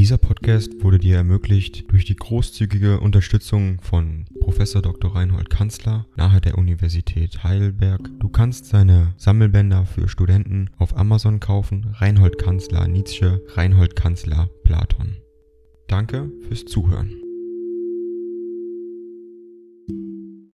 Dieser Podcast wurde dir ermöglicht durch die großzügige Unterstützung von Prof. Dr. Reinhold Kanzler nahe der Universität Heidelberg. Du kannst seine Sammelbänder für Studenten auf Amazon kaufen. Reinhold Kanzler Nietzsche, Reinhold Kanzler Platon. Danke fürs Zuhören.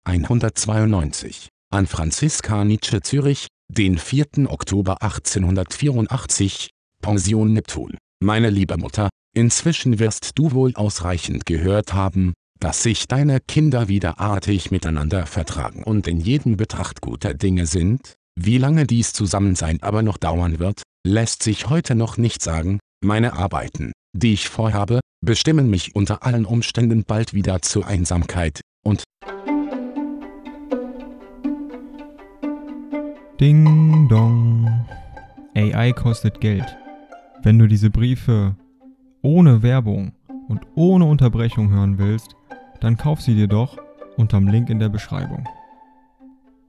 192 an Franziska Nietzsche Zürich, den 4. Oktober 1884, Pension Neptun. Meine liebe Mutter, Inzwischen wirst du wohl ausreichend gehört haben, dass sich deine Kinder wieder artig miteinander vertragen und in jedem Betracht guter Dinge sind. Wie lange dies Zusammensein aber noch dauern wird, lässt sich heute noch nicht sagen. Meine Arbeiten, die ich vorhabe, bestimmen mich unter allen Umständen bald wieder zur Einsamkeit, und Ding dong. AI kostet Geld. Wenn du diese Briefe ohne Werbung und ohne Unterbrechung hören willst, dann kauf sie dir doch unterm Link in der Beschreibung.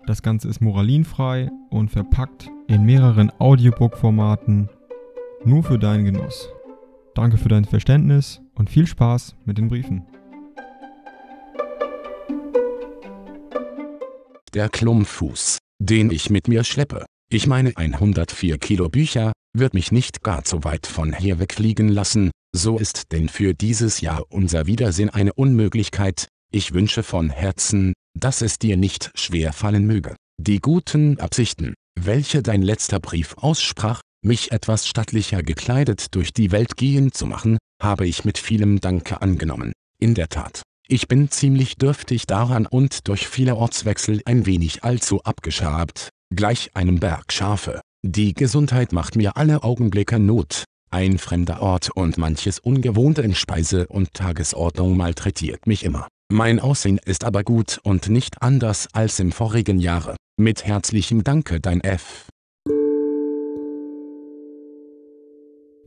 Das Ganze ist moralinfrei und verpackt in mehreren Audiobook-Formaten nur für deinen Genuss. Danke für dein Verständnis und viel Spaß mit den Briefen. Der Klumpfuß, den ich mit mir schleppe, ich meine 104 Kilo Bücher, wird mich nicht gar zu weit von hier wegfliegen lassen, so ist denn für dieses Jahr unser Wiedersehen eine Unmöglichkeit, ich wünsche von Herzen, dass es dir nicht schwer fallen möge, die guten Absichten, welche dein letzter Brief aussprach, mich etwas stattlicher gekleidet durch die Welt gehen zu machen, habe ich mit vielem Danke angenommen. In der Tat, ich bin ziemlich dürftig daran und durch viele Ortswechsel ein wenig allzu abgeschabt, gleich einem Berg Schafe. Die Gesundheit macht mir alle Augenblicke Not, ein fremder Ort und manches Ungewohnte in Speise und Tagesordnung malträtiert mich immer. Mein Aussehen ist aber gut und nicht anders als im vorigen Jahre. Mit herzlichem Danke dein F.